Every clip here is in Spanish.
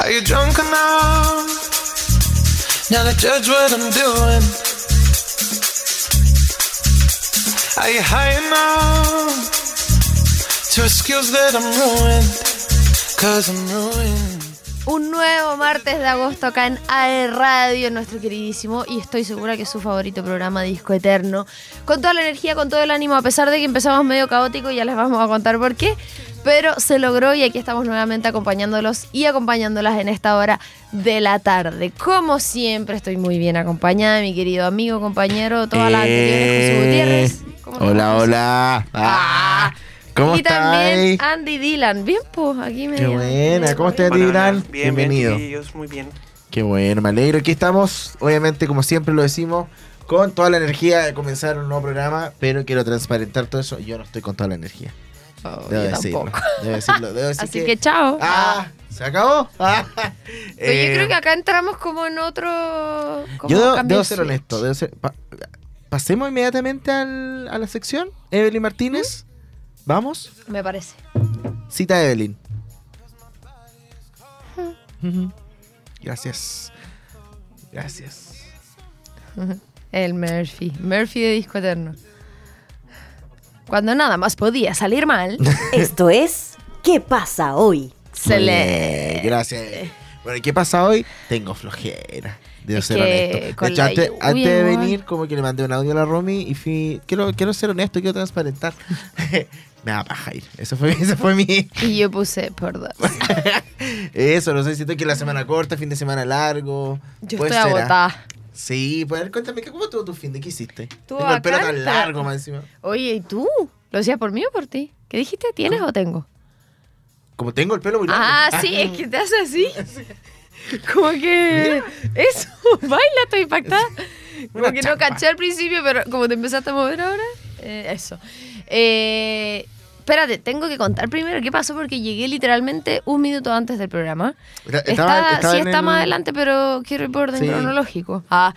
Are you drunk enough now to judge what I'm doing? Are you high enough to excuse that I'm ruined? Cause I'm ruined. Un nuevo martes de agosto acá en AE Radio, nuestro queridísimo, y estoy segura que es su favorito programa Disco Eterno. Con toda la energía, con todo el ánimo, a pesar de que empezamos medio caótico, ya les vamos a contar por qué. Pero se logró y aquí estamos nuevamente acompañándolos y acompañándolas en esta hora de la tarde. Como siempre, estoy muy bien acompañada, mi querido amigo, compañero, todas las anteriores, José Gutiérrez. ¿Cómo te Hola, hola. Ah, ¿Cómo y también estás? Andy Dylan. Bien, pues, aquí me Qué buena, ¿cómo estás, Hola, Dylan? Bien, Bienvenido. bien, muy bien. Qué bueno, me alegro. Aquí estamos, obviamente, como siempre lo decimos, con toda la energía de comenzar un nuevo programa, pero quiero transparentar todo eso. Yo no estoy con toda la energía. Oh, Debo yo decirlo. tampoco. Debo decirlo. Debo decir Así que, chao. ¡Ah! ¿Se acabó? Ah, Pero eh, yo creo que acá entramos como en otro. como Yo debo, ser honesto. debo ser- pa- pasemos inmediatamente al- a la sección. Evelyn Martínez. Vamos. Me parece. Cita Evelyn. Ujú. Gracias. Gracias. El Murphy. Murphy de Disco Eterno. Cuando nada más podía salir mal, Esto es ¿Qué pasa hoy? se le. Gracias. Bueno, ¿y qué pasa hoy? Tengo flojera. Es ser honesto. De hecho, antes, lluvia, antes de venir, como que le mandé un audio a la Romy y fui. Quiero, quiero ser honesto, quiero transparentar. Me da paja ir. Eso fue, eso fue mi. Y yo puse por dos. Eso, no sé, siento que la semana corta, fin de semana largo. Yo estoy ser, ¿ah? agotada. Sí, pues cuéntame, ¿cómo estuvo tu fin de qué hiciste? Tengo el pelo tan largo más encima. Oye, ¿y tú? ¿Lo decías por mí o por ti? ¿Qué dijiste? ¿Tienes o tengo? Como tengo el pelo muy largo. Ah, sí, es que te hace así. Como que. Eso, baila, estoy impactada. Como Una que no caché al principio, pero como te empezaste a mover ahora, eh, eso. Eh, espérate, tengo que contar primero qué pasó porque llegué literalmente un minuto antes del programa. Era- Está, estaba- estaba sí está el- más adelante, pero quiero ir por orden Sí. cronológico. Ah,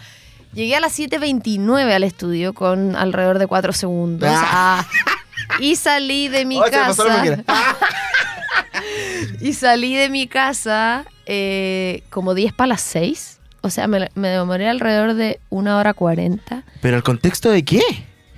llegué a las 7.29 al estudio con alrededor de 4 segundos. Ah. Ah, y salí de mi Oh, casa. máquina. Y salí de mi casa eh, como 10 para las 6. O sea, me, me demoré alrededor de una hora 40. ¿Pero el contexto de qué?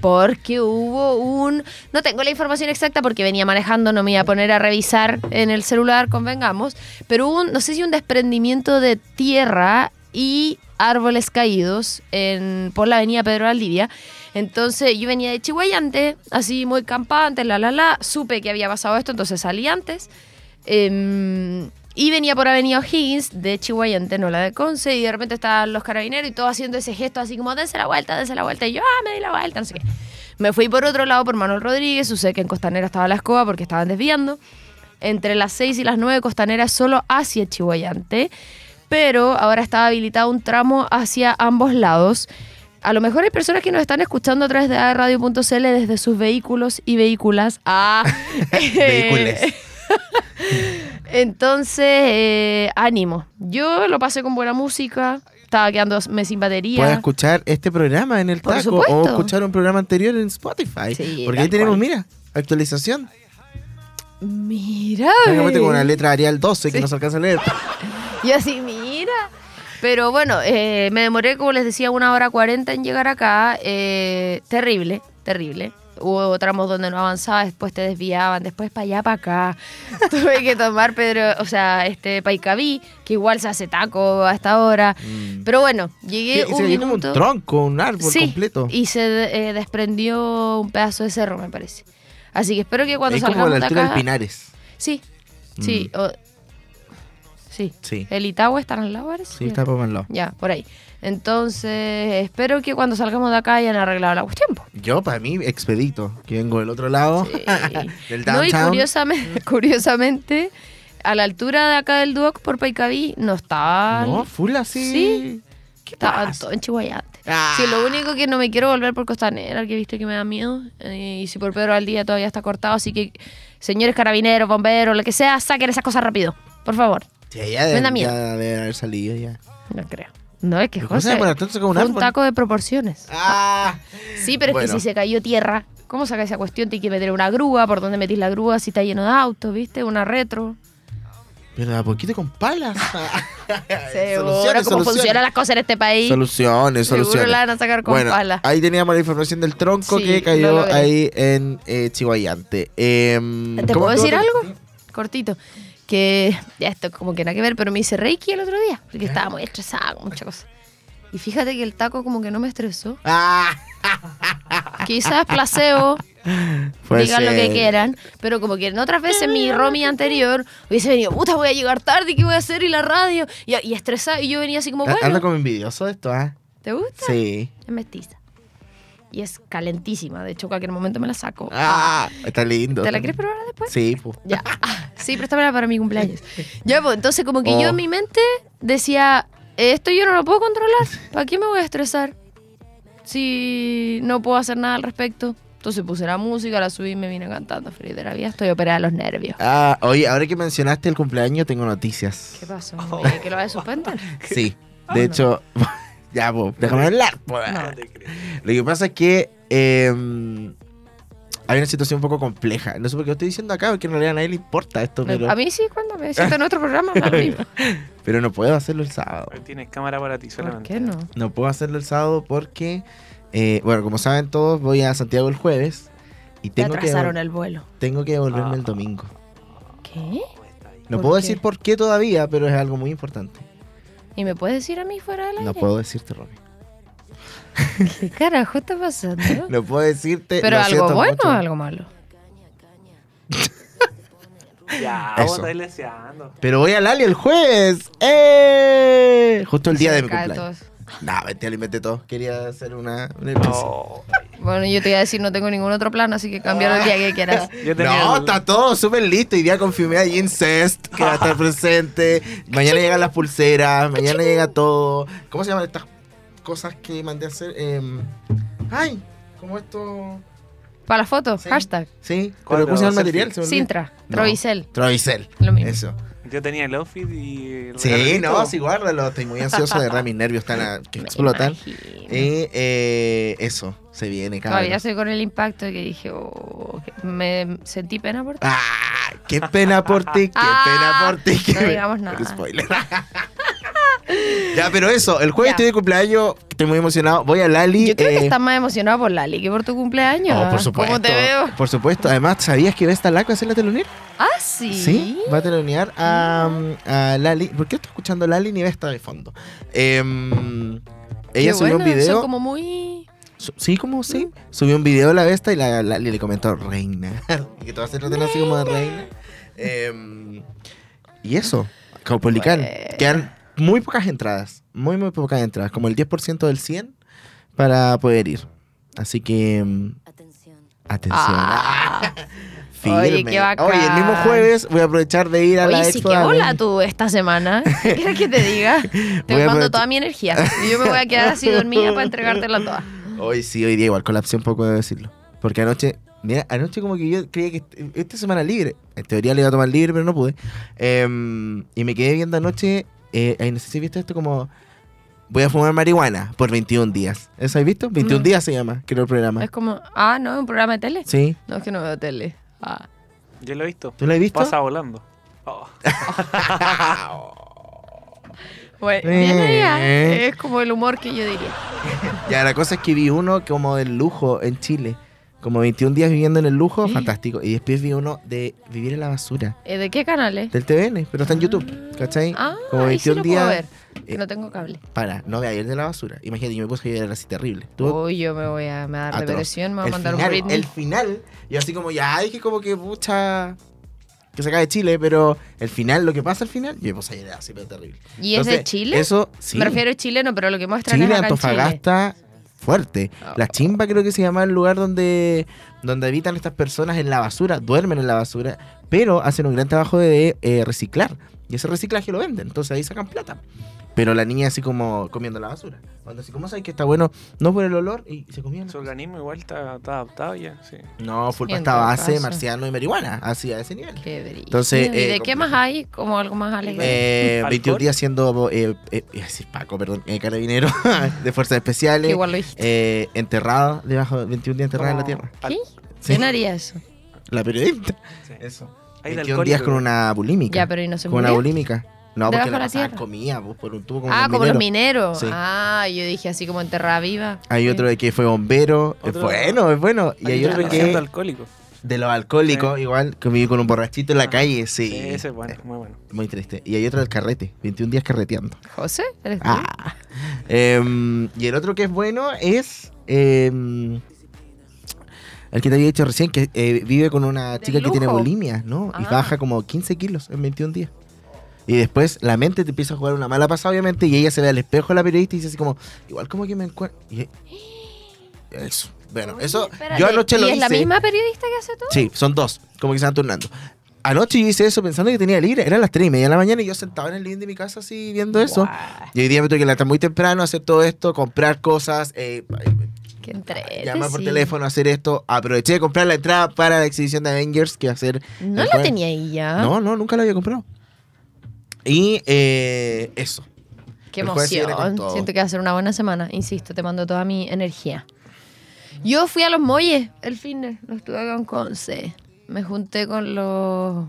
Porque hubo un... No tengo la información exacta porque venía manejando, no me iba a poner a revisar en el celular, convengamos. Pero hubo un, no sé si un desprendimiento de tierra y árboles caídos en, por la avenida Pedro Valdivia. Entonces yo venía de Chihuayante, así muy campante, la la la. Supe que había pasado esto, entonces salí antes. Em, y venía por Avenida O'Higgins de Chihuayante, no la de Conce, y de repente estaban los carabineros y todos haciendo ese gesto así como, dense la vuelta, dense la vuelta. Y yo, ah, me di la vuelta, no sé qué. Me fui por otro lado por Manuel Rodríguez, sucede que en Costanera estaba la escoba porque estaban desviando. Entre las 6 y las 9 Costanera solo hacia Chihuayante, pero ahora estaba habilitado un tramo hacia ambos lados. A lo mejor hay personas que nos están escuchando a través de radio.cl desde sus vehículos y vehículas. Ah, Vehículos. Entonces, eh, ánimo. Yo lo pasé con buena música. Estaba quedándome sin batería. Puedes escuchar este programa en el Por taco o escuchar un programa anterior en Spotify. Sí, porque ahí tenemos, cual. mira, actualización. Mira. Prácticamente con una letra Arial 12 que no se alcanza a leer. Y así, mira. Pero bueno, eh, me demoré, como les decía, una hora cuarenta en llegar acá. Eh, terrible, terrible. Hubo tramos donde no avanzaba, después te desviaban, después para allá, para acá. Tuve que tomar Pedro, o sea, este Paicaví, que igual se hace taco a esta hora. Pero bueno, llegué un se como un tronco, un árbol sí, completo. y se eh, desprendió un pedazo de cerro, me parece. Así que espero que cuando es como salgamos la de altura acá... del Pinares. Sí, sí, o- sí. Sí. ¿El Itagüe está lado, parece? Sí, está por lado. Ya, por ahí. Entonces, espero que cuando salgamos de acá hayan arreglado la cuestión. Yo, para mí, expedito, que vengo del otro lado, Sí. del no, y downtown. curiosamente, curiosamente, a la altura de acá del Duoc por Paicaví no estaban. no, full así. Sí. ¿Qué Estaban pasa? todos en Chihuayante. Ah. Sí, lo único que no me quiero volver por Costanera, que viste que me da miedo. eh, y si por Pedro al día todavía está cortado. Así que, señores carabineros, bomberos, lo que sea, saquen esas cosas rápido. Por favor. Sí, ya Me debe, da miedo. ya debe haber salido ya. No creo. No, es que ¿Pero cómo se José. Entonces, como un taco de proporciones. Ah, Sí, pero es que si se cayó tierra, ¿cómo saca esa cuestión? Hay que meter una grúa, ¿por dónde metís la grúa? Si está lleno de autos, ¿viste? Una retro. Pero de a poquito con palas. Seguro, cómo funcionan las cosas en este país. Soluciones, Seguro soluciones. la van a sacar con bueno, pala. ahí teníamos la información del tronco Sí, que cayó ahí en eh, Chihuayante. Em, ¿Te ¿cómo puedo decir algo? Cortito. Que ya esto como que nada que ver, pero me hice Reiki el otro día. Porque estaba muy estresada con muchas cosas. Y fíjate que el taco como que no me estresó. Ah, Quizás placebo, puede digan lo que quieran. Pero como que en otras veces mi Romy anterior hubiese venido, puta, voy a llegar tarde, ¿qué voy a hacer? Y la radio. Y, y estresada. Y yo venía así como, bueno, Anda como envidioso de esto, ¿ah? ¿te gusta? Sí. Es mestiza. Y es calentísima. De hecho, cualquier momento me la saco. Ah, está lindo. ¿Te la quieres probar después? Sí, pues. Ya. Ah, sí, préstamela para mi cumpleaños. Ya, pues, entonces como que Oh. yo en mi mente decía, esto yo no lo puedo controlar. ¿Para qué me voy a estresar? Si no puedo hacer nada al respecto. Entonces puse la música, la subí y me vine cantando feliz de la vida. Estoy operada de los nervios. Ah, oye, ahora que mencionaste el cumpleaños, tengo noticias. ¿Qué pasó? ¿Eh, ¿Que lo vas a suspender? Sí. De hecho, ya, pues, déjame hablar. po. Lo que pasa es que eh, hay una situación un poco compleja. No sé por qué lo estoy diciendo acá, porque en realidad a nadie le importa esto, pero, A mí sí, cuando me siento en otro programa, pero no puedo hacerlo el sábado. Tienes cámara para ti ¿Por solamente. qué no? No puedo hacerlo el sábado porque, eh, bueno, como saben todos, voy a Santiago el jueves y Te tengo que, atrasaron el vuelo. tengo que devolverme el Ah. domingo. ¿Qué? No ¿Por puedo qué? decir por qué todavía, pero es algo muy importante. ¿Y me puedes decir a mí fuera del aire? No puedo decirte, Romy. ¿Qué carajo está pasando? No puedo decirte. ¿Pero algo bueno mucho. o algo malo? Ya, Eso. vos estás leseando. Pero voy al Ali el jueves. ¡Eh! Justo el día de mi cumpleaños. Nah, mentira, lo inventé todo. Quería hacer una. una. Oh, Bueno, yo te iba a decir, no tengo ningún otro plan, así que cambiar el día que quieras. yo tenía No, el- está todo súper listo. Hoy día confirmé a Incest que va a estar presente. Mañana llegan las pulseras. Mañana llega todo. ¿Cómo se llaman estas cosas que mandé a hacer? Em, ay, como esto. Para la foto, Sí. hashtag. Sí, ¿Cuál pero ¿cómo se llama el material? Sintra, No. Trovicel. Trovicel. Lo mismo. Eso. Yo tenía el outfit y. el Sí, regalito. no, sí, guárdalo. Estoy muy ansioso de verdad. Mis nervios están a que Me explotan. imagino. Y eh, eso, se viene, Todavía cabrón. estoy con el impacto que dije, oh, que me sentí pena por ti. ¡Ah! ¡Qué pena por ti! ¡Qué Ah, pena por ti! no qué- digamos nada. Spoiler. ya, pero eso, el jueves Ya. estoy de cumpleaños, estoy muy emocionado. Voy a Lali. Yo creo que eh, estás más emocionado por Lali que por tu cumpleaños. Oh, por supuesto. ¿Cómo te veo? Por supuesto. Además, ¿sabías que Vesta Lac va a ser la telonera? Ah, sí. Sí, va a telonear a, a Lali. ¿Por qué estoy escuchando Lali ni Vesta de fondo? Em, ella Qué subió un bueno, video. Son como muy... Su- Sí, como sí. Subió un video de la Vesta y la, la- le comentó reina. y que todas se tratan así como de reina. Em, y eso, Caupolicán. Bueno. Quedan muy pocas entradas. Muy, muy pocas entradas. Como el 10% del 100 para poder ir. Así que. em, Atención. Atención. Ah. Oye, qué bacán. Oye, el mismo jueves voy a aprovechar de ir a la Oye, sí, expo. qué de hola tú esta semana. ¿Qué quieres que te diga? Te Voy a mando toda mi energía. Y yo me voy a quedar así dormida para entregártela toda. Hoy sí, hoy día igual colapsé un poco de decirlo. Porque anoche, mira, anoche como que yo creía que est- esta semana libre, en teoría le iba a tomar libre, pero no pude. Em, y me quedé viendo anoche, eh, ay, no sé si viste esto como, voy a fumar marihuana por 21 días. ¿Eso has visto? 21 No. días se llama, creo el programa. Es como, ah, no, es un programa de tele. Sí, No, es que no veo tele. Ah. Yo lo he visto. ¿tú lo has visto? Pasa volando. Oh. Bueno, Eh. bien allá. Es como el humor que yo diría. ya, la cosa es que vi uno como del lujo en Chile. Como 21 días viviendo en el lujo, fantástico. Y después vi uno de vivir en la basura. Eh, ¿De qué canales? Del TVN, pero está en YouTube, ¿cachai? Ah, como ahí sí 21 lo días. puedo ver. eh, no tengo cable. Para, no vea ir de la basura. Imagínate, yo me puse a llorar así terrible. Uy, yo me voy a me dar atroz. depresión, me va a el mandar final, un Britney. El final, yo así como ya dije como que pucha que se cae Chile, pero el final, lo que pasa al final, yo me puse a llorar así, pero terrible. ¿Y es de Entonces, Chile? Eso, sí. Me refiero a chileno, pero lo que muestran Chile, es acá en Chile. Fuerte. La Oh. chimba creo que se llama el lugar donde, donde habitan estas personas en la basura, duermen en la basura, pero hacen un gran trabajo de eh, reciclar. Y ese reciclaje lo venden, entonces ahí sacan plata. Pero la niña así como comiendo la basura. Cuando así, ¿cómo sabes que está bueno? No por el olor y se comía. Su organismo igual está, está adaptado ya, sí. No, full pasta base, caso. marciano y marihuana, así a ese nivel. Qué brillo. Entonces, ¿Y de eh, qué más hay? Como algo más alegre. Eh, ¿Alcohol? 21 días siendo, eh, eh, decir Paco, perdón, eh, carabinero de fuerzas especiales, igual lo dijiste. eh, enterrado, debajo, 21 días enterrado en la tierra. ¿Qué? Sí. ¿Quién haría eso? La periodista. sí. Eso. Hay de 21 días con una bulímica. Ya, pero ¿y no se Con una bulímica. No, porque de la la tierra. comía, pues, por un tubo como Ah, los como los mineros. Sí. Ah, yo dije así como en Terra Viva. Hay Sí. otro de que fue bombero. Es bueno, es bueno. Y hay otro que alcohólico. de los alcohólicos, igual, que vive con un borrachito en la Ah, calle. Sí. Sí, ese es bueno, muy bueno. Muy triste. Y hay otro del carrete. 21 días carreteando. ¿José? ¿Eres tú? Ah. Em, y el otro que es bueno es. em, el que te había dicho recién, que eh, vive con una ¿Del chica que tiene bulimia, ¿no? Y Ah. baja como 15 kilos en 21 días. Y después la mente te empieza a jugar una mala pasada, obviamente, y ella se ve al espejo de la periodista y dice así como, igual como que me encuentro. Eso. Bueno, eso. espérate, Yo anoche ¿y lo es hice. la misma periodista que hace todo? Sí, son dos, como que se van turnando. Anoche yo hice eso pensando que tenía libre. Eran las 3 y media de la mañana y yo sentado en el living de mi casa así viendo eso. Y hoy día me tuve que levantar muy temprano, hacer todo esto, comprar cosas, eh, Qué entrete, llamar por sí. teléfono, hacer esto. Aproveché de comprar la entrada para la exhibición de Avengers que va a ser. No la jueves. tenía ahí ya. No, no, nunca la había comprado. Y eh, eso. Qué El emoción. Siento que va a ser una buena semana. Insisto, te mando toda mi energía. Yo fui a los Molles el fin de. No estuve acá en Conce. Me junté con los.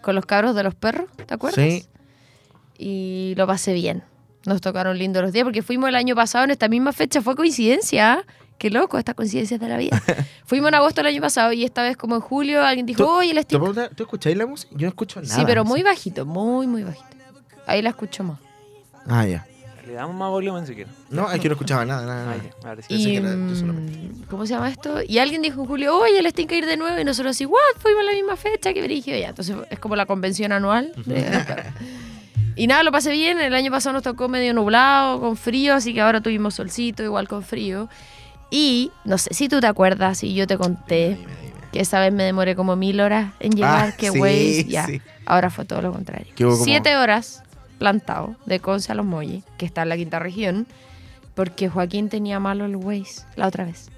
con los cabros de los perros, ¿te acuerdas? Sí. Y lo pasé bien. Nos tocaron lindos los días porque fuimos el año pasado en esta misma fecha. Fue coincidencia. ¿ah? Qué loco, estas coincidencias de la vida. fuimos en agosto el año pasado y esta vez, como en julio, alguien dijo, ¿Tú- oye, el ¿Te stick. puedo preguntar, ¿Tú escucháis la música? Yo no escucho nada. Sí, pero muy bajito, muy, muy bajito. Ahí la escucho más. Ah, ya. Le damos más volumen si quieren. No, es que no escuchaba nada, nada. Ah, nada. ya, ahora sí. Y, era mm, ¿Cómo se llama esto? Y alguien dijo en julio, oye, les tiene que ir de nuevo. Y nosotros así, ¿what? Fuimos a la misma fecha que brígido ya. Entonces es como la convención anual. de- y nada, lo pasé bien. El año pasado nos tocó medio nublado, con frío, así que ahora tuvimos solcito, igual con frío. Y no sé si tú te acuerdas, y yo te conté Dime, dime. que esa vez me demoré como mil horas en llegar, Ah, que sí, Waze, ya. sí. Ahora fue todo lo contrario. Como- Siete horas plantado de Conce a Los Molles, que está en la quinta región, porque Joaquín tenía malo el Waze la otra vez.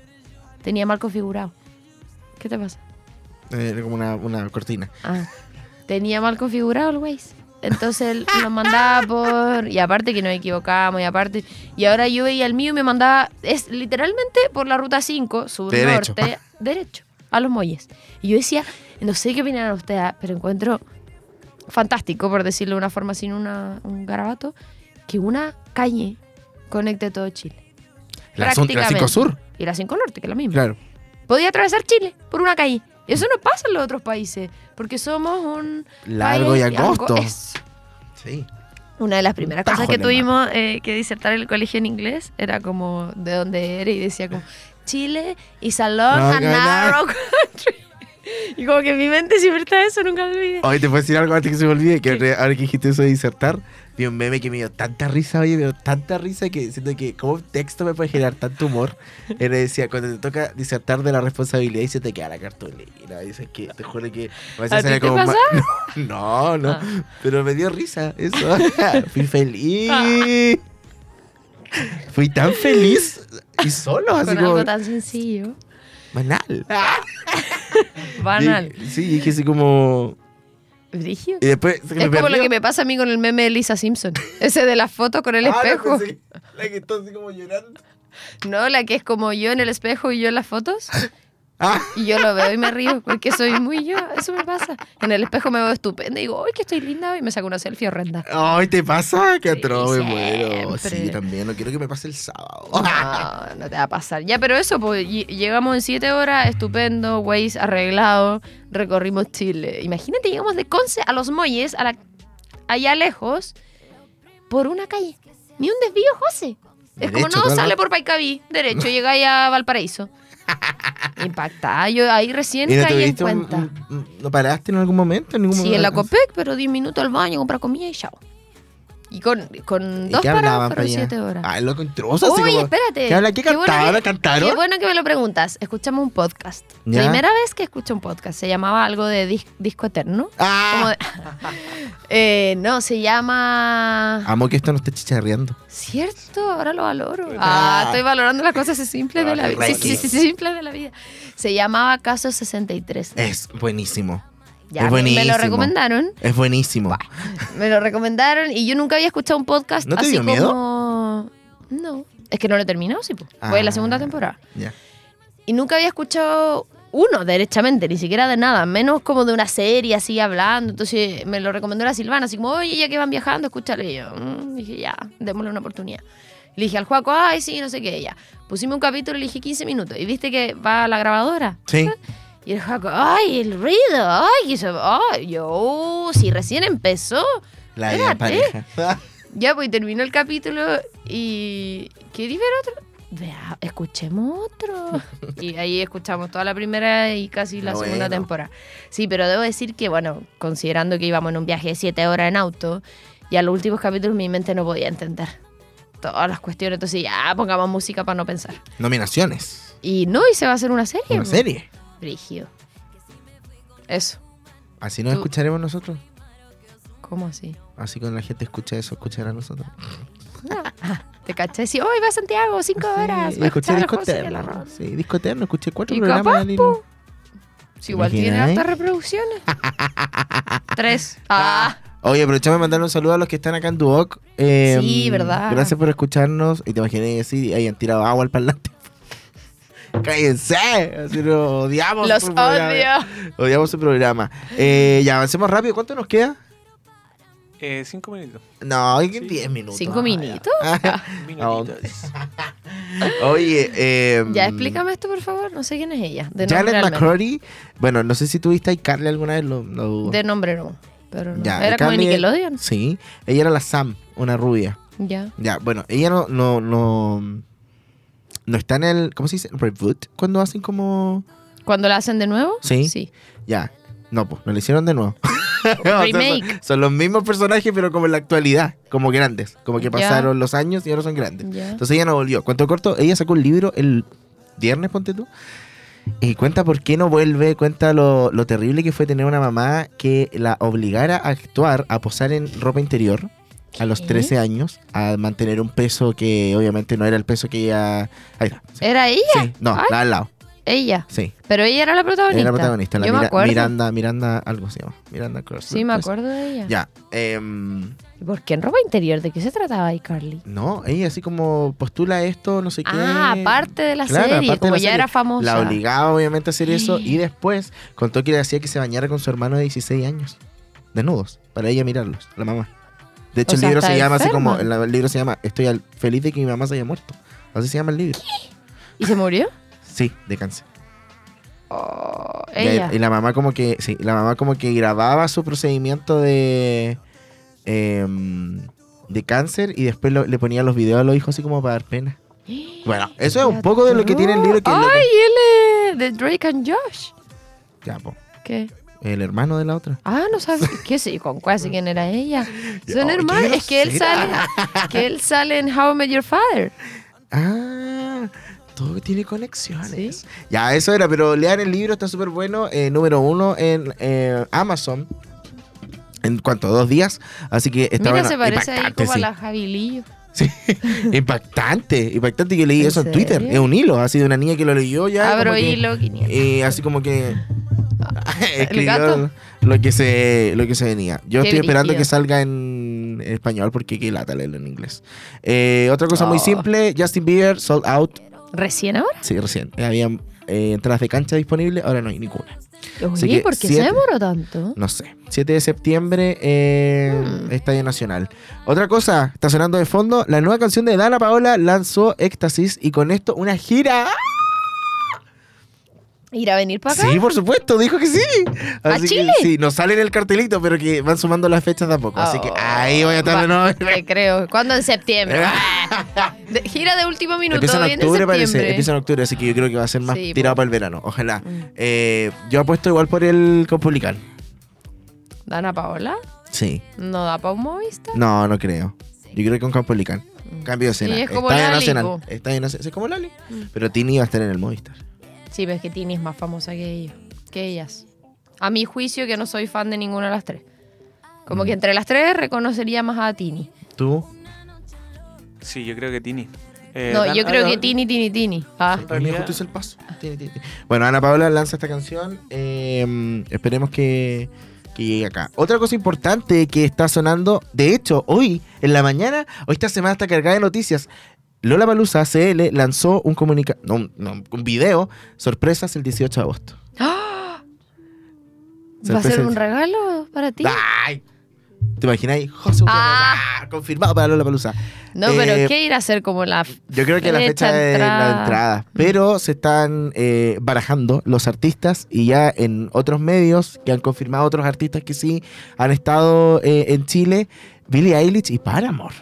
Tenía mal configurado. ¿Qué te pasa? Eh, Era como una, una cortina. Ah, tenía mal configurado el Waze. Entonces él nos mandaba por. Y aparte que nos equivocamos, y aparte. Y ahora yo veía el mío y me mandaba. Es literalmente por la ruta 5, sur Derecho. norte, derecho, a los muelles. Y yo decía, no sé qué opinan ustedes, pero encuentro fantástico, por decirlo de una forma sin una, un garabato, que una calle conecte todo Chile. La, son- la 5 Prácticamente. Sur. Y la 5 Norte, que es la misma Claro. podía atravesar Chile por una calle. Eso no pasa en los otros países, porque somos un Largo y país angosto. Es Sí. una de las primeras Tajo cosas que tuvimos eh, que disertar en el colegio en inglés era como de dónde era y decía como Chile y Salón No, a narrow. Y como que en mi mente siempre está eso, nunca me olvidé. Hoy te puedo decir algo antes que se me olvide, que ahora que dijiste eso de disertar, vi un meme que me dio tanta risa, oye, me dio tanta risa que siento que como un texto me puede generar tanto humor. Él decía, cuando te toca disertar de la responsabilidad y se te queda la cartulina. Dices que te juro que a veces ¿A sale te como pasa? ma- No, no, Ah. pero me dio risa eso. Fui feliz. Fui tan feliz y solo, así Con como algo tan sencillo. Banal. Banal. Y- sí, dije así como Brígido. y después Es como lo que me pasa a mí con el meme de Lisa Simpson. Ese de la foto con el Ah, espejo. que- La que está así como llorando. No, la que es como yo en el espejo y yo en las fotos. Ah, Y yo lo veo y me río porque soy muy yo. Eso me pasa. En el espejo me veo estupenda y digo, ¡ay, que estoy linda! Y me saco una selfie horrenda. ay, ¿te pasa? Que Sí, atroz, me muero. Sí, también. No quiero que me pase el sábado. No, no te va a pasar. Ya, pero eso, pues ll- llegamos en siete horas, estupendo, Waze arreglado, recorrimos Chile. Imagínate, llegamos de Conce a Los Molles, a la, allá lejos, por una calle. Ni un desvío, José. Es como, no, sale por Paicaví, derecho, llegáis a Valparaíso. Impactada, yo ahí recién ¿Y no, caí en cuenta. un- un- ¿No paraste en algún momento? En ningún Sí, momento? en la Copec, pero 10 minutos al baño, comprar comida y chao. Y con, con ¿Y dos qué paradas fueron? 7 horas. Intruso. así Oye, como- espérate. ¿Qué habla? ¿Qué bueno cantaban? que- ¿Cantaron? Qué bueno que me lo preguntas. Escuchamos un podcast. ¿Ya? Primera vez que escucho un podcast. Se llamaba algo de dis- disco eterno. Como Ah, de- Eh, no, se llama... amo que esto no esté chicharreando. ¿Cierto? Ahora lo valoro. Ah. Ah, estoy valorando las cosas simples de la vida. Sí, sí, sí, sí, simples de la vida. Se llamaba Caso 63. Es buenísimo. Ya, es buenísimo. me lo recomendaron. Es buenísimo. Me lo recomendaron y yo nunca había escuchado un podcast ¿No te así dio como... miedo? No. Es que no lo he terminado, sí. po. Voy en la Ah. segunda temporada. Ya. Y nunca había escuchado uno, derechamente, ni siquiera de nada, menos como de una serie así hablando. Entonces me lo recomendó la Silvana, así como, oye, ya que van viajando, escúchale. Y yo, "Mm", dije, ya, démosle una oportunidad. Le dije al Juaco, ay, sí, no sé qué, ya. Pusimos un capítulo y le dije 15 minutos. ¿Y viste que va a la grabadora? Sí. Y el Juaco, ay, el ruido, ay, eso, ay, yo, "Oh, si recién empezó. La Espérate. pareja. Ya, pues terminó el capítulo y. ¿Queréis ver otro? Vea, escuchemos otro. y ahí escuchamos toda la primera y casi la Ah, segunda bueno. temporada. Sí, pero debo decir que, bueno, considerando que íbamos en un viaje de siete horas en auto, y a los últimos capítulos mi mente no podía entender todas las cuestiones. Entonces, ya pongamos música para no pensar. Nominaciones. Y no, y se va a hacer una serie. Una pues. serie. Brígido. Eso. Así nos Tú- escucharemos nosotros. ¿Cómo así? Así cuando la gente escucha eso, escuchará a nosotros. Te caché decir, hoy va a Santiago, cinco horas. Sí, va a escuché escuchar a disco José eterno. Larraón". Sí, disco eterno. Escuché cuatro Y programas capaz, po. Si igual tiene imagináis? altas reproducciones. Tres. Ah. Oye, aprovechamos de mandar un saludo a los que están acá en Duoc. Eh, Sí, verdad. Gracias por escucharnos. Y te imaginé así, hayan tirado agua al parlante. Cállense. Así lo odiamos. Los programa. odio. Odiamos su programa. Eh, ya, avancemos rápido. ¿Cuánto nos queda? Eh, cinco minutos. No, hay que Sí. 10 minutos. ¿Cinco minutos? Minutitos. Oye, eh, Ya, explícame esto, por favor. No sé quién es ella. De nombre, Janet. McCurdy. Bueno, no sé si tuviste a Carly alguna vez. Lo, lo dudo. De nombre no. Pero no. Ya, Era como de Carly- Nickelodeon. Sí. Ella era la Sam, una rubia. Ya. Ya, bueno, ella no, no, no, no está en el, ¿cómo se dice? Reboot, cuando hacen como, ¿Cuando la hacen de nuevo? Sí. Sí. ya, no, pues, no lo hicieron de nuevo. O sea, son- Remake. son, los mismos personajes, pero como en la actualidad, como grandes, como que pasaron los años y ahora son grandes. Entonces ella no volvió. Cuento corto, ella sacó un libro el viernes, ponte tú. Y cuenta por qué no vuelve, cuenta lo, lo terrible que fue tener una mamá que la obligara a actuar, a posar en ropa interior a los ¿Qué? 13 años, a mantener un peso que obviamente no era el peso que ella... Ahí está. Sí, ¿Era ella? Sí, no, Ay. la al lado. Ella. Sí, Pero ella era la protagonista. era la protagonista. La Yo me Mira- acuerdo. Miranda, Miranda, algo se llama. Miranda Cross. Sí, me acuerdo de ella. Ya. em, ¿Y por qué en ropa interior? ¿De qué se trataba iCarly? no, ella así como postula esto, no sé qué. Ah, aparte de la Claro, serie, como la ya serie. era famosa. La obligaba obviamente a hacer eso y después contó que le hacía que se bañara con su hermano de 16 años, desnudos, para ella mirarlos, la mamá. De hecho, O sea, el libro se llama así como, el, libro se llama Estoy feliz de que mi mamá se haya muerto. Así se llama el libro. ¿Y se murió? Sí, de cáncer. Oh, Y, ella. y la mamá como que, sí, la mamá como que grababa su procedimiento de em, de cáncer y después lo- le ponía los videos a los hijos así como para dar pena. Bueno, eso es un poco de lo que tiene el libro que- ¡Ay, él es de Drake and Josh! Ya, po, ¿Qué? El hermano de la otra. Ah, no sabes. ¿Qué sé? ¿Con cuál quién era ella? Son Ay, hermanos. Es que él sale. Que él sale en How I Met Your Father. Ah, todo tiene conexiones. Sí. Ya, eso era, pero lean el libro, está súper bueno. eh, número uno en eh, Amazon. ¿En cuánto? ¿Dos días? Así que está Mira, bueno. se parece ahí como sí. a la Javilillo. Sí. impactante. Impactante que leí ¿En eso en Twitter. Es un hilo, así de una niña que lo leyó ya. Abro que- hilo 500. Y así como que escribió lo que se lo que se venía. Yo Qué estoy esperando que salga en español porque qué lata leerlo en inglés. Eh, otra cosa muy Oh. simple, Justin Bieber sold out. ¿Recién ahora? Sí, recién. Eh, Había eh, entradas de cancha disponibles, ahora no hay ninguna. Oye, ¿por qué siete- se demoró tanto? No sé. 7 de septiembre, eh, Hmm. Estadio Nacional. Otra cosa, está sonando de fondo, la nueva canción de Dana Paola lanzó Éxtasis y con esto una gira. ¿Ir a venir para acá? Sí, por supuesto, dijo que sí. ¿A Así que Chile? sí, no sale en el cartelito, pero que van sumando las fechas de a poco. Así que Oh, ahí voy a estar de nuevo. Te creo. ¿Cuándo? En septiembre. De- gira de último minuto. Empieza en octubre, parece. Empieza en octubre, así que yo creo que va a ser más Sí, tirado para el verano. Ojalá. Mm. Eh, yo apuesto igual por el Copulican. ¿Dana Paola? Sí. ¿No da para un Movistar? No, no creo. Yo creo que con Campolicán. Cambio de escena. Sí, es como Estadio Lali, Nacional. po. Estadio Nacional. Es como Lali. Mm. Pero Tini va a estar en el Movistar. Sí, pero es que Tini es más famosa que ellos. Que ellas. A mi juicio, que no soy fan de ninguna de las tres. Como Mm. que entre las tres reconocería más a Tini. ¿Tú? Sí, yo creo que Tini. Eh, no, Dan- yo creo ah, que Tini, Tini, Tini. Ah, el paso. Tini, Tini, Tini. Bueno, Ana Paola lanza esta canción. eh, esperemos que, que llegue acá. Otra cosa importante que está sonando, de hecho, hoy en la mañana, hoy esta semana está cargada de noticias. Lola Palusa CL lanzó un comunica no, un- no, un video sorpresas el 18 de agosto. ¿Va a ser un regalo para ti? ¡Ay! ¿Te imagináis? José Ah. ah, confirmado para Lola Palusa. No, pero Eh, ¿qué ir a hacer como la... Yo creo que la fecha de la entrada. Mm. Pero se están eh, barajando los artistas y ya en otros medios que han confirmado otros artistas que sí han estado eh, en Chile, Billie Eilish y Paramore.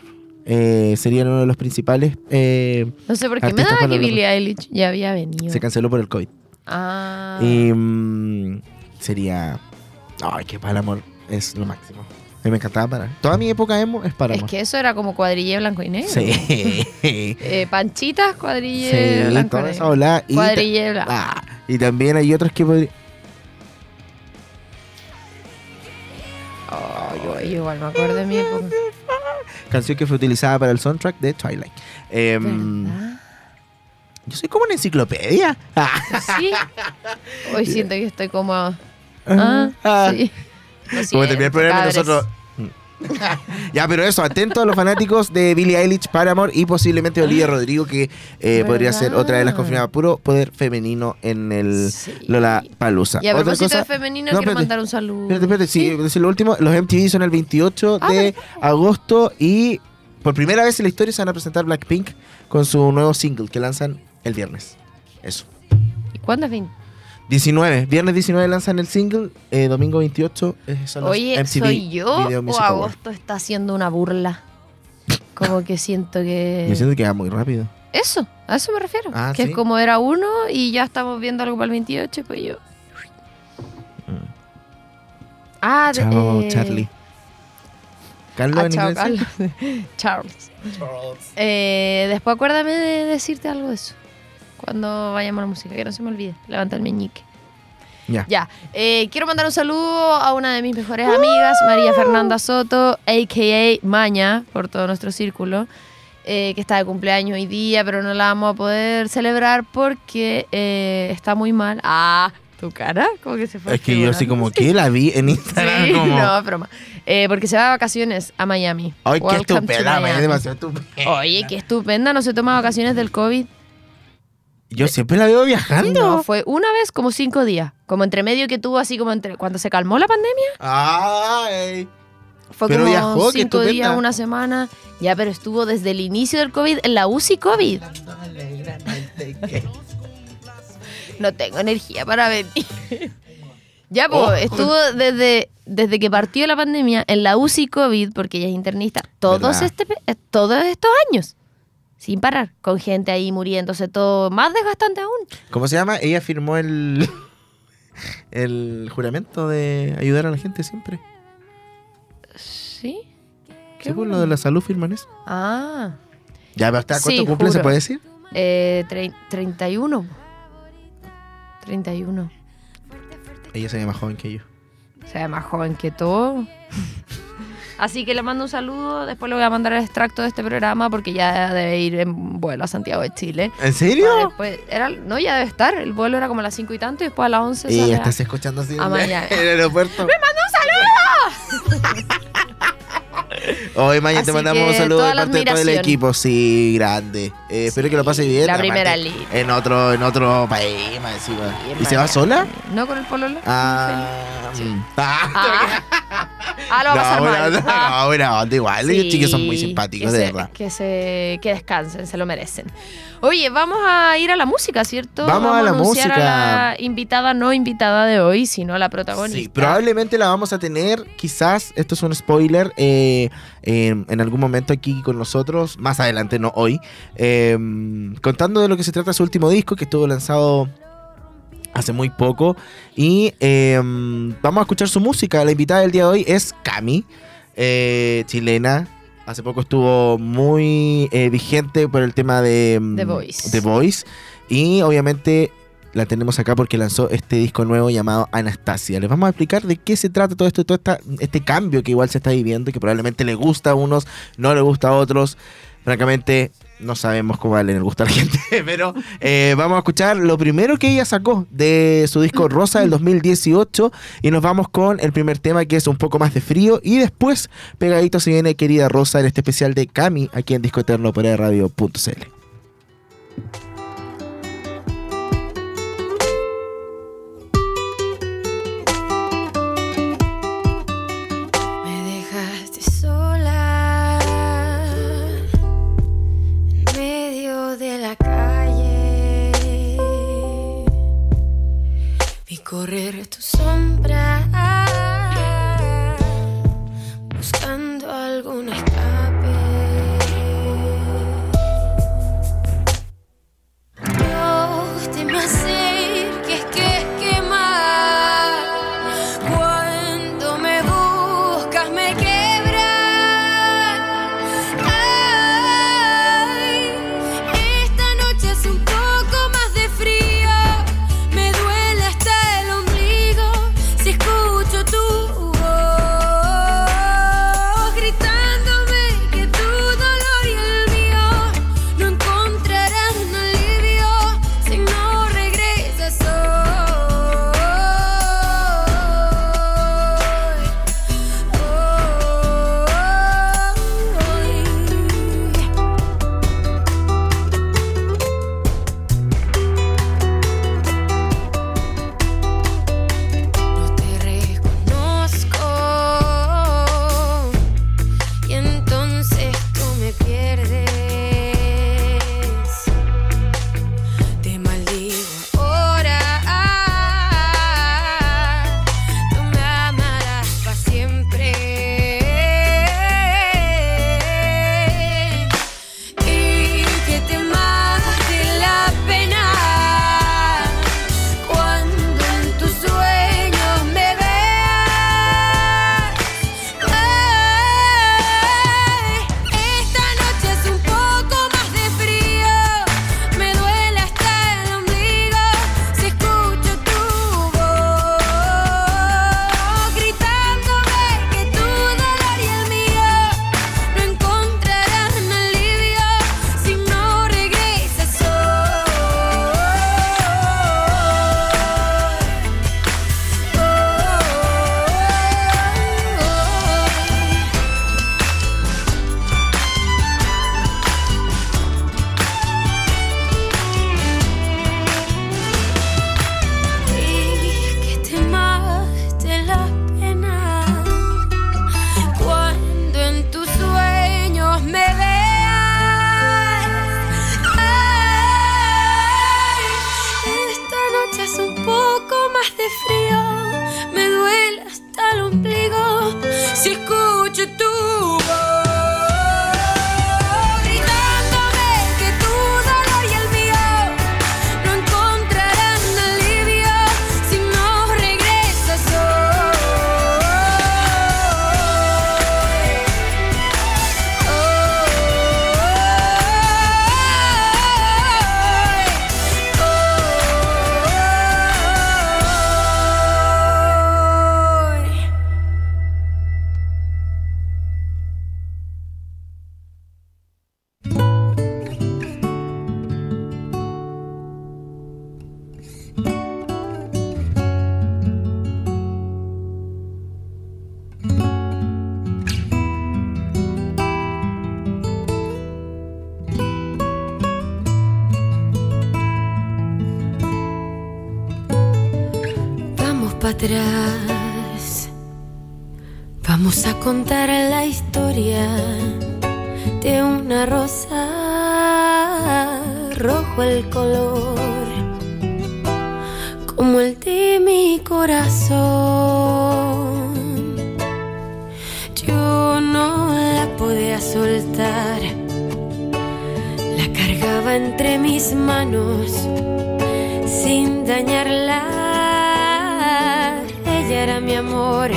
Eh, serían uno de los principales. eh, No sé por qué me daba que Billie Eilish ya había venido. se canceló por el COVID. Ah. Y mm, sería. Ay, que Paramore es lo máximo. A mí me encantaba Paramore. Toda mi época emo es Paramore. Es que eso era como cuadrille blanco y negro. Sí. Eh, panchitas, cuadrille sí, blanco y negro. Cuadrille blanco. ah, y también hay otros que podrían. Oh, yo, igual me acuerdo de mi época. Canción que fue utilizada para el soundtrack de Twilight. ¿Verdad? yo soy como una enciclopedia. Ah, Sí. Hoy siento que estoy como... Ah, ah. sí. Lo Como terminar el programa nosotros. ya, pero eso, atento a los fanáticos de Billie Eilish, Paramore y posiblemente Olivia Rodrigo, que eh, podría ser otra de las confirmadas. Puro poder femenino en el Sí. Lola Palusa. Y a propósito cosa. de femenino, No, quiero espérate. mandar un saludo. Espérate, espérate, sí, decir lo último. Los MTV son el 28 Ah, de agosto y por primera vez en la historia se van a presentar Blackpink con su nuevo single que lanzan el viernes. Eso. ¿Y cuándo es fin? 19, viernes 19 lanzan el single, eh, domingo 28 eh, son los Oye, MTV ¿soy yo Video o Music agosto está haciendo una burla? Como que siento que... Me siento que va muy rápido. Eso, a eso me refiero. Ah, que ¿sí? es como era uno y ya estamos viendo algo para el 28, pues yo... Ah, Mm. Chao, eh, Charlie. Carlos Ah, en chao, inglés. Carlos. Charles. Eh, después acuérdame de decirte algo de eso. Cuando vayamos a la música, que no se me olvide. Levanta el meñique. Ya. Ya. Eh, quiero mandar un saludo a una de mis mejores amigas, María Fernanda Soto, a.k.a. Maña, por todo nuestro círculo, eh, que está de cumpleaños hoy día, pero no la vamos a poder celebrar porque eh, está muy mal. Ah, tu cara, como que se fue. Es que yo así como que la vi en Instagram Sí, como... no, broma. Eh, porque se va de vacaciones a Miami. Ay, qué Welcome estupenda, Miami. demasiado estupenda. Oye, qué estupenda, no se toma vacaciones del COVID. Yo siempre la veo viajando. No, fue una vez como cinco días. Como entre medio que tuvo así como entre cuando se calmó la pandemia. Ay. Fue Pero como viajó, cinco días, estupenda. una semana. Ya, pero estuvo desde el inicio del COVID en la UCI COVID. No tengo energía para venir. ya, pues, Oh. estuvo desde, desde que partió la pandemia en la UCI COVID, porque ella es internista, todos, ¿Verdad? este, eh, todos estos años. Sin parar, con gente ahí muriéndose, todo más desgastante aún. ¿Cómo se llama? Ella firmó el el juramento de ayudar a la gente siempre. ¿Sí? ¿Qué por lo de la salud firman eso? Ah, Ya, pero hasta cuánto Sí, cumple, ¿se puede decir? eh, tre- 31. 31. Ella se ve más joven que yo. O sea, más joven que todo. Así que le mando un saludo. Después le voy a mandar el extracto de este programa porque ya debe ir en vuelo a Santiago de Chile. ¿En serio? después- era, no, ya debe estar. El vuelo era como a las 5 y tanto y después a las 11 Y sale a- estás escuchando así en el aeropuerto. ¡Me manda un saludo! Hoy Maya te mandamos un saludo de parte de todo el equipo, sí, grande. Eh, espero que lo pase bien. La primera línea. En otro, en otro país, más encima. en ¿Y se va sola? No con el pololo. Ah. Ah, Ah, ah, lo va a no, pasar buena mal. Ah. no, onda, igual. Sí, Los chiquillos son muy simpáticos, que de se- verdad. Que, se, que descansen, se lo merecen. Oye, vamos a ir a la música, ¿cierto? Vamos a la música. a la invitada, no invitada de hoy, sino a la protagonista. Sí, probablemente la vamos a tener, quizás, esto es un spoiler, eh, en, en algún momento aquí con nosotros, más adelante, no hoy, eh, contando de lo que se trata su último disco que estuvo lanzado hace muy poco. Y eh, vamos a escuchar su música. La invitada del día de hoy es Cami, eh, chilena. Hace poco estuvo muy eh, vigente por el tema de mm, The Voice. The Voice. Y obviamente la tenemos acá porque lanzó este disco nuevo llamado Anastasia. Les vamos a explicar de qué se trata todo esto, todo esta- este cambio que igual se está viviendo, que probablemente le gusta a unos, no le gusta a otros. Francamente, no sabemos cómo vale el gusto a la gente, pero eh, vamos a escuchar lo primero que ella sacó de su disco Rosa del 2018 y nos vamos con el primer tema que es un poco más de frío y después pegadito se viene Querida Rosa en este especial de Cami aquí en Disco Eterno por radio.cl. recorrer tu sombra. Vamos a contar la historia de una rosa, rojo el color, como el de mi corazón. Yo no la podía soltar, la cargaba entre mis manos sin dañarla cayera mi amor.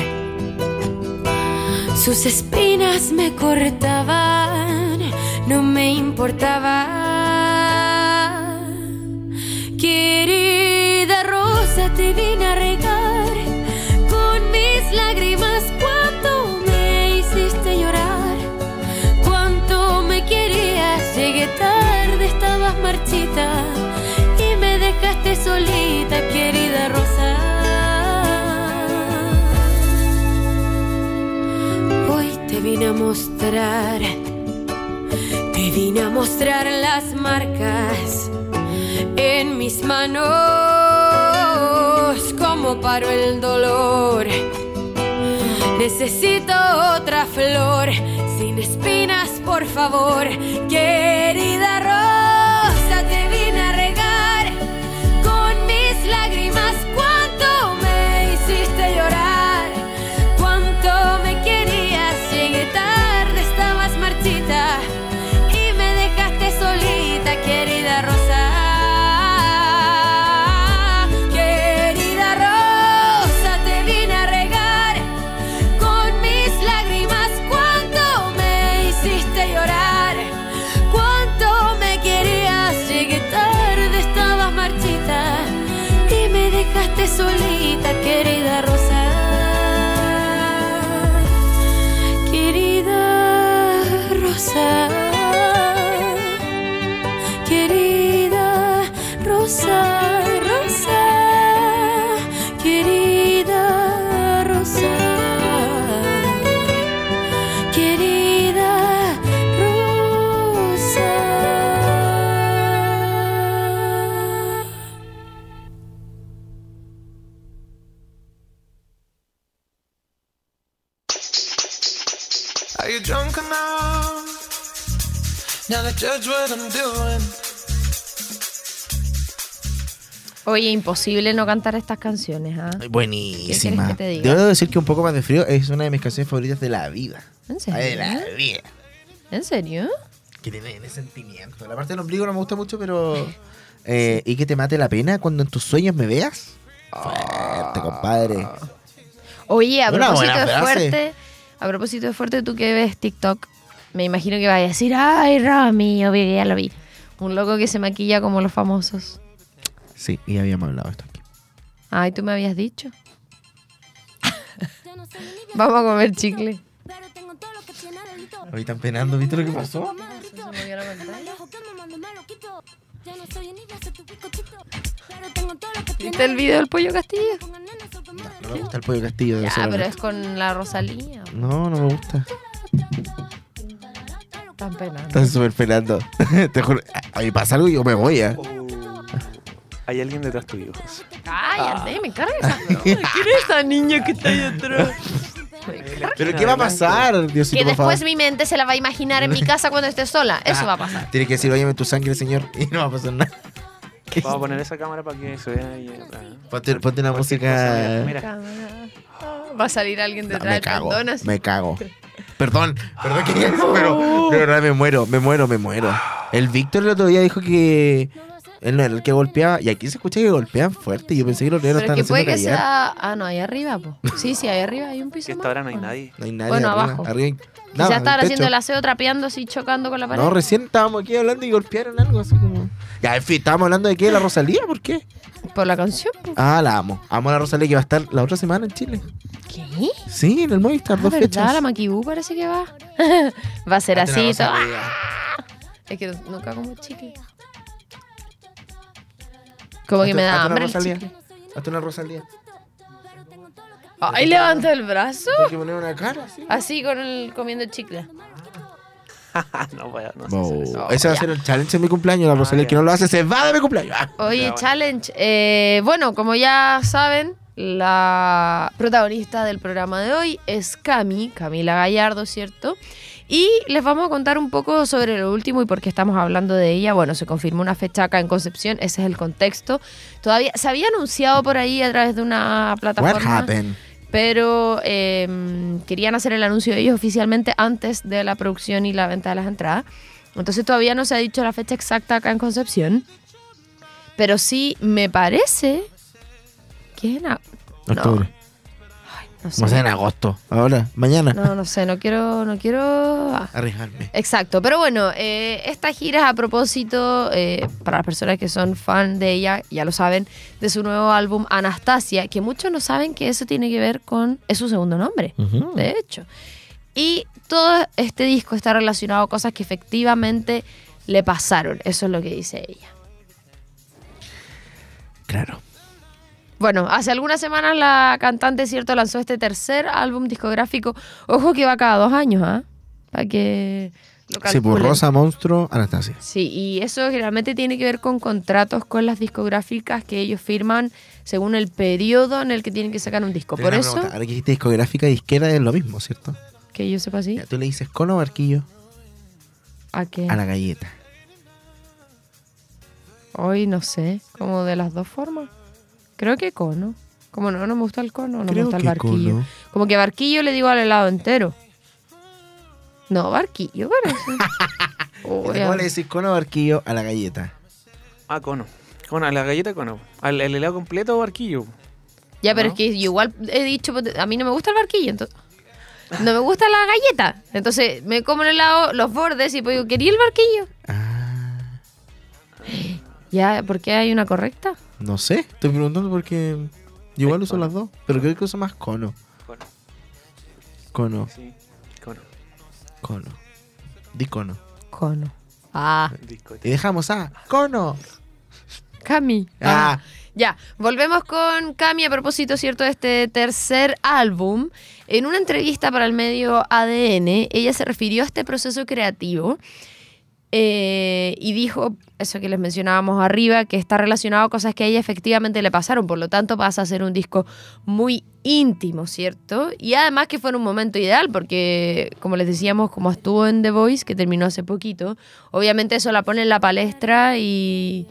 Sus espinas me cortaban, no me importaba. Querida rosa te vine a regar con mis lágrimas. Cuánto me hiciste llorar, cuánto me querías. Llegué tarde, estabas marchita y me dejaste solita. vine a mostrar, te vine a mostrar las marcas en mis manos, como paro el dolor. Necesito otra flor sin espinas, por favor. Que Querida Rosa, querida Rosa. Oye, imposible no cantar estas canciones, ¿ah? ¿Qué Buenísima. quieres que te diga? Debo decir que Un poco más de frío es una de mis canciones favoritas de la vida. ¿En Ay, de la serio? vida. ¿En serio? Que tiene ese sentimiento. La parte del ombligo no me gusta mucho, pero. eh, y que te mate la pena cuando en tus sueños me veas. Fuerte, compadre. Oye, a Una propósito de fuerte, a propósito de fuerte, tú que ves TikTok, me imagino que vayas a decir, ay, Rami, yo vi, ya lo vi. Un loco que se maquilla como los famosos. Sí, y habíamos hablado de esto aquí. Ay, tú me habías dicho. Vamos a comer chicle. Están penando, ¿viste lo que pasó? ¿Viste el video del pollo castillo? No me gusta el pollo castillo de Ya, pero es con la Rosalía. No, no me gusta. Están penando. Están súper penando. Te juro. A mí pasa algo y yo me voy, ¿eh? Hay alguien detrás tuyo, José. Cállate, me carga esa. ¿Quién es esa niña que está ahí atrás? ¿Pero qué va a pasar, Diosito, Que por favor? después mi mente se la va a imaginar en mi casa cuando esté sola. Eso va a pasar. Tiene que decir, óyeme tu sangre, señor, y no va a pasar nada. Vamos a poner esa cámara para que se vea ahí atrás. Ponte, ponte una música. Mira, Va a salir alguien No, detrás me del cago, me cago. Perdón, perdón que pero de verdad me muero, me muero, me muero. El Víctor el otro día dijo que él no era el que golpeaba, y aquí se escucha que golpean fuerte. Yo pensé que los niños Pero es estaban que haciendo puede que callar. sea. Ah, no, ahí arriba, po. Sí, sí, ahí arriba hay un piso. esta más. hora no hay ¿o nadie. No hay nadie Bueno, arriba, abajo. arriba nada, estaban haciendo el aseo trapeando así, chocando con la pared. No, recién estábamos aquí hablando y golpearon algo así como. Ya, en fin, estábamos hablando de qué, de la Rosalía, ¿por qué? Por la canción. po. Ah, la amo. Amo a la Rosalía que va a estar la otra semana en Chile. ¿Qué? Sí, en el Movistar, Ah, dos ¿verdad? fechas. La Maquibú parece que va. va a ser así. todo. Es que nunca como chicle. Como que Hazte- me da hazte una hambre Rosalía. Hazte una Rosalía. Ay, levanta el brazo. Hay que poner una cara así. Así con el comiendo el chicle. no, vaya, no sé Bo. hacer eso. Ese va a ya. ser el challenge de mi cumpleaños. La Rosalía ya. que no lo hace se va de mi cumpleaños. Ah. Oye, bueno. challenge. Eh, bueno, como ya saben, la protagonista del programa de hoy es Cami, Camila Gallardo, ¿cierto? Y les vamos a contar un poco sobre lo último y por qué estamos hablando de ella. Bueno, se confirmó una fecha acá en Concepción, ese es el contexto. Todavía se había anunciado por ahí a través de una What plataforma happened? pero eh, querían hacer el anuncio de ellos oficialmente antes de la producción y la venta de las entradas. Entonces todavía no se ha dicho la fecha exacta acá en Concepción, pero sí me parece que en a- no, Octubre. No sé. En agosto. Ahora, mañana. No, no sé, no quiero, no quiero. ah. Arriesgarme. Exacto, pero bueno, eh, esta gira es a propósito, eh, para las personas que son fan de ella, ya lo saben, de su nuevo álbum Anastasia, que muchos no saben que eso tiene que ver con, es su segundo nombre, de hecho. Y todo este disco está relacionado a cosas que efectivamente le pasaron, eso es lo que dice ella. Claro. Bueno, hace algunas semanas la cantante, cierto, lanzó este tercer álbum discográfico. Ojo que va cada dos años, ¿ah? Para que Sí. Rosa, Monstruo, Anastasia. Sí, y eso generalmente tiene que ver con contratos con las discográficas que ellos firman según el periodo en el que tienen que sacar un disco. Por eso, pregunta. Ahora que dijiste discográfica y izquierda es lo mismo, ¿cierto? que yo sepa así, Tú le dices cono o barquillo a que a la galleta. hoy no sé, como de las dos formas. Creo que cono. Como no, no me gusta el cono, no me gusta el barquillo. cono. Como que barquillo le digo al helado entero. No, barquillo parece. Uy, ¿Cómo le decís cono o barquillo a la galleta? Ah, cono. Cono, a la galleta cono. Al el helado completo o barquillo. Ya, pero ¿No? es que yo igual he dicho, pues, a mí no me gusta el barquillo, entonces. No me gusta la galleta. Entonces me como el helado, los bordes y pues digo, ¿quería el barquillo? Ah, Ya, ¿por qué hay una correcta? No sé. Estoy preguntando porque yo igual uso las dos. Pero creo que uso más cono. Cono. Cono, Sí, cono. cono. Di cono. Cono. Ah, Y dejamos a cono. Cami. Ah. Ya, volvemos con Cami a propósito, ¿cierto?, de este tercer álbum. En una entrevista para el medio ADN, ella se refirió a este proceso creativo eh, y dijo, eso que les mencionábamos arriba, que está relacionado a cosas que a ella efectivamente le pasaron, por lo tanto pasa a ser un disco muy íntimo, ¿cierto? Y además que fue en un momento ideal, porque como les decíamos, como estuvo en The Voice, que terminó hace poquito, obviamente eso la pone en la palestra y,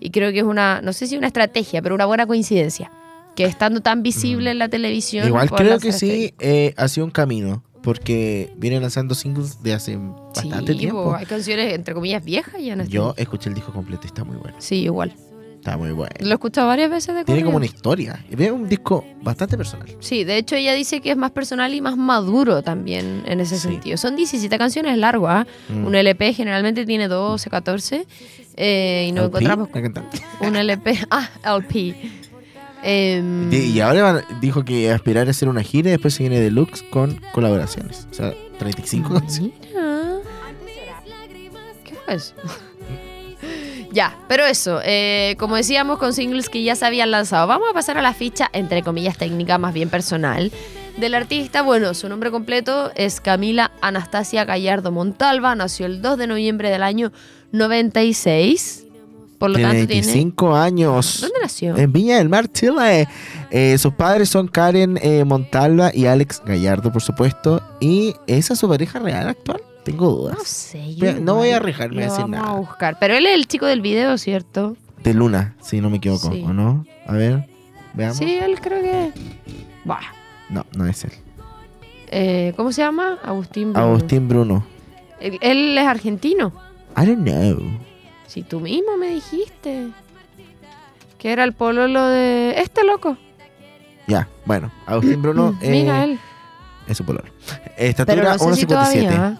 y creo que es una, no sé si una estrategia, pero una buena coincidencia, que estando tan visible en la televisión... Igual creo que sí eh, ha sido un camino. Porque viene lanzando singles de hace bastante Sí, tiempo. bo, hay canciones entre comillas viejas ya no Yo escuché el disco completo y está muy bueno. Sí, igual. Está muy bueno. Lo he escuchado varias veces de Tiene corrido. como una historia. Es un disco bastante personal. Sí, de hecho ella dice que es más personal y más maduro también en ese Sí. sentido. Son 17 canciones largo, ¿ah? Mm. Un LP generalmente tiene 12, 14 eh, y LP, encontramos un LP, ah, LP. Em, Y, ahora dijo que aspirar a hacer una gira y después se viene deluxe con colaboraciones. O sea, 35 canciones. Mira. ¿Qué fue eso? ya, pero eso, eh, como decíamos con singles que ya se habían lanzado, vamos a pasar a la ficha, entre comillas, técnica, más bien personal, del artista. Bueno, su nombre completo es Camila Anastasia Gallardo Montalva, nació el 2 de noviembre del año 96, por lo Tiene tanto tiene... 25 años. ¿Dónde nació? En Viña del Mar, Chile. Eh, sus padres son Karen eh, Montalva y Alex Gallardo, por supuesto. ¿Y esa es su pareja real actual? Tengo dudas. No sé, yo no voy a arriesgarme a decir vamos nada. a buscar. Pero él es el chico del video, ¿cierto? De Luna, si no me equivoco, Sí. ¿o no? A ver, veamos. Sí, él creo que... Bah. No, no es él. Eh, ¿Cómo se llama? Agustín Bruno. Agustín Bruno. Él, él es argentino. I don't know. Si tú mismo me dijiste. Que era el pololo de... Este loco. Ya, bueno, Agustín Bruno eh, Mira él. es su. Pero Estatura no sé si 1.57. todavía.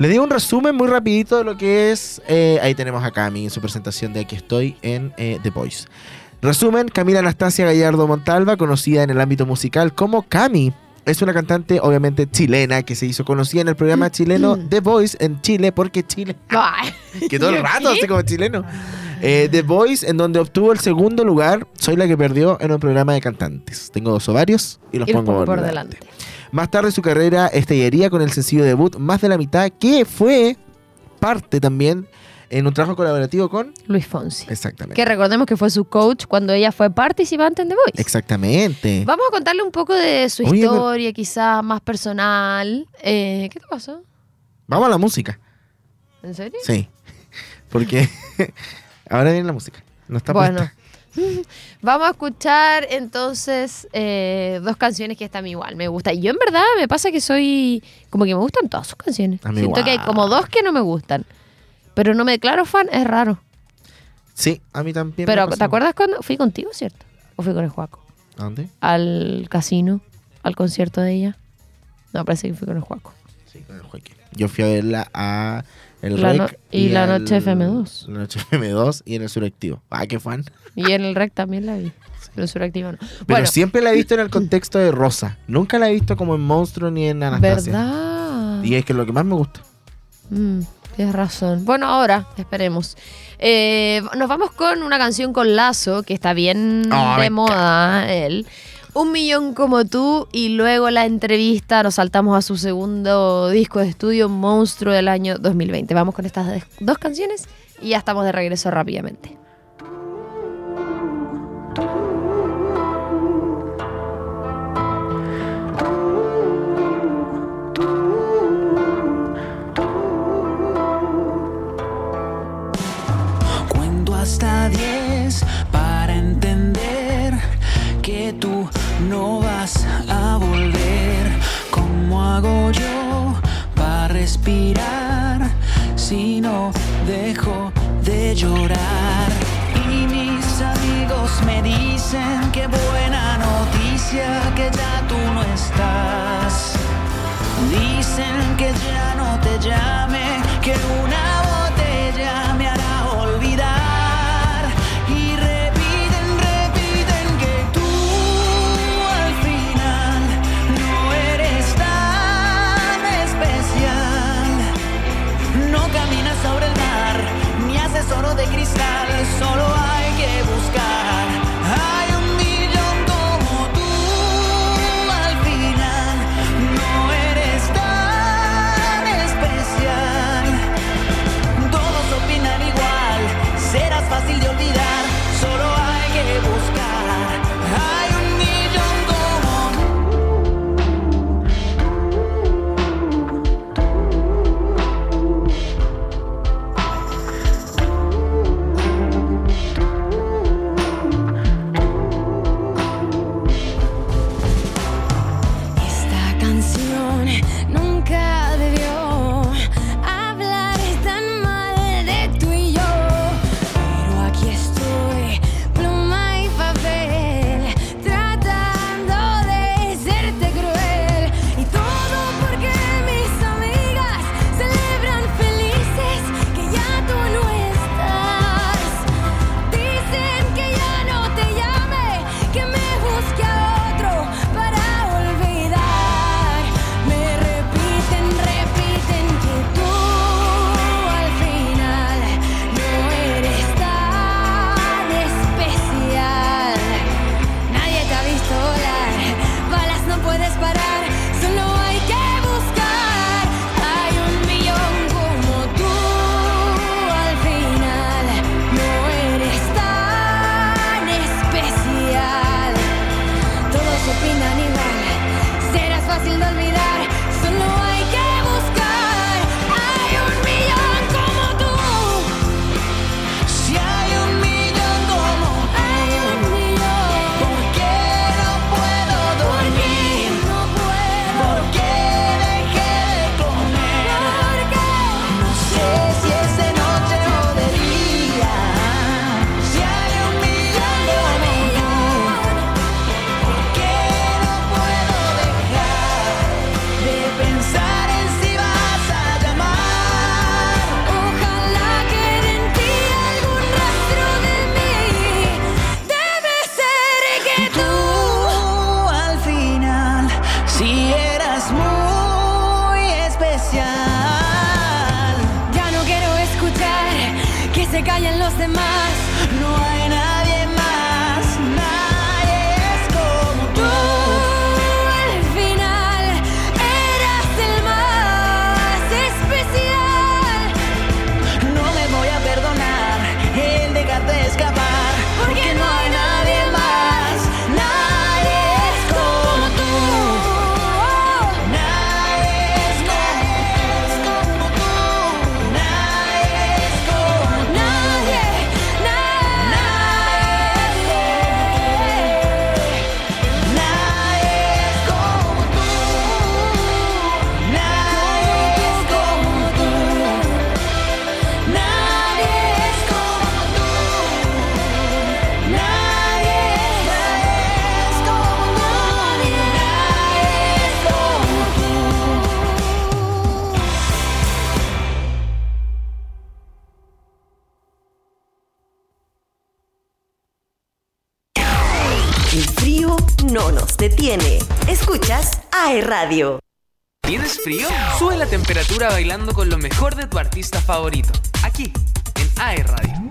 Le digo un resumen muy rapidito de lo que es. eh, ahí tenemos a Cami en su presentación de Aquí estoy en eh, The Voice. Resumen, Camila Anastasia Gallardo Montalva, conocida en el ámbito musical como Cami. Es una cantante obviamente chilena que se hizo conocida en el programa chileno The Voice en Chile porque Chile que todo el rato así como chileno. Eh, The Voice, en donde obtuvo el segundo lugar, soy la que perdió en un programa de cantantes. Tengo dos ovarios y los Y los pongo por delante. delante. Más tarde su carrera estallaría con el sencillo debut Más de la mitad, que fue parte también en un trabajo colaborativo con... Luis Fonsi. Exactamente. Que recordemos que fue su coach cuando ella fue participante en The Voice. Exactamente. Vamos a contarle un poco de su Oye, pero- historia, quizás más personal. Eh, ¿Qué te pasó? Vamos a la música. ¿En serio? Sí. Porque ahora viene la música. No está Bueno, puesta. vamos a escuchar entonces eh, dos canciones que están igual, me gusta. Y yo en verdad me pasa que soy, como que me gustan todas sus canciones. Siento que hay como dos que no me gustan. Pero no me declaro fan, es raro. Sí, a mí también. me Pero pasó. ¿te acuerdas cuando fui contigo, cierto? ¿O fui con el Juaco? ¿A dónde? Al casino, al concierto de ella. No, parece que fui con el Juaco. Sí, con el Joaquín. Yo fui a verla a el La REC no- y la al- noche FM2. La noche FM2 y en el suractivo. Ah, qué fan. Y en el rec también la vi. Pero en Suractivo no. Pero Bueno, siempre la he visto en el contexto de Rosa. Nunca la he visto como en Monstruo ni en Anastasia. ¿verdad? Y es que es lo que más me gusta. Mm, tienes razón. Bueno, ahora esperemos. Eh, nos vamos con una canción con Lazo, que está bien Oh, de moda él. Un millón como tú y luego la entrevista nos saltamos a su segundo disco de estudio, Monstruo del año 2020. Vamos con estas dos canciones y ya estamos de regreso rápidamente. No vas a volver. ¿Cómo hago yo para respirar si no dejo de llorar? Y mis amigos me dicen que buena noticia que ya tú no estás. Dicen que ya no te llame, que una de cristal. Radio. ¿Tienes frío? Sube la temperatura bailando con lo mejor de tu artista favorito. Aquí, en AE Radio.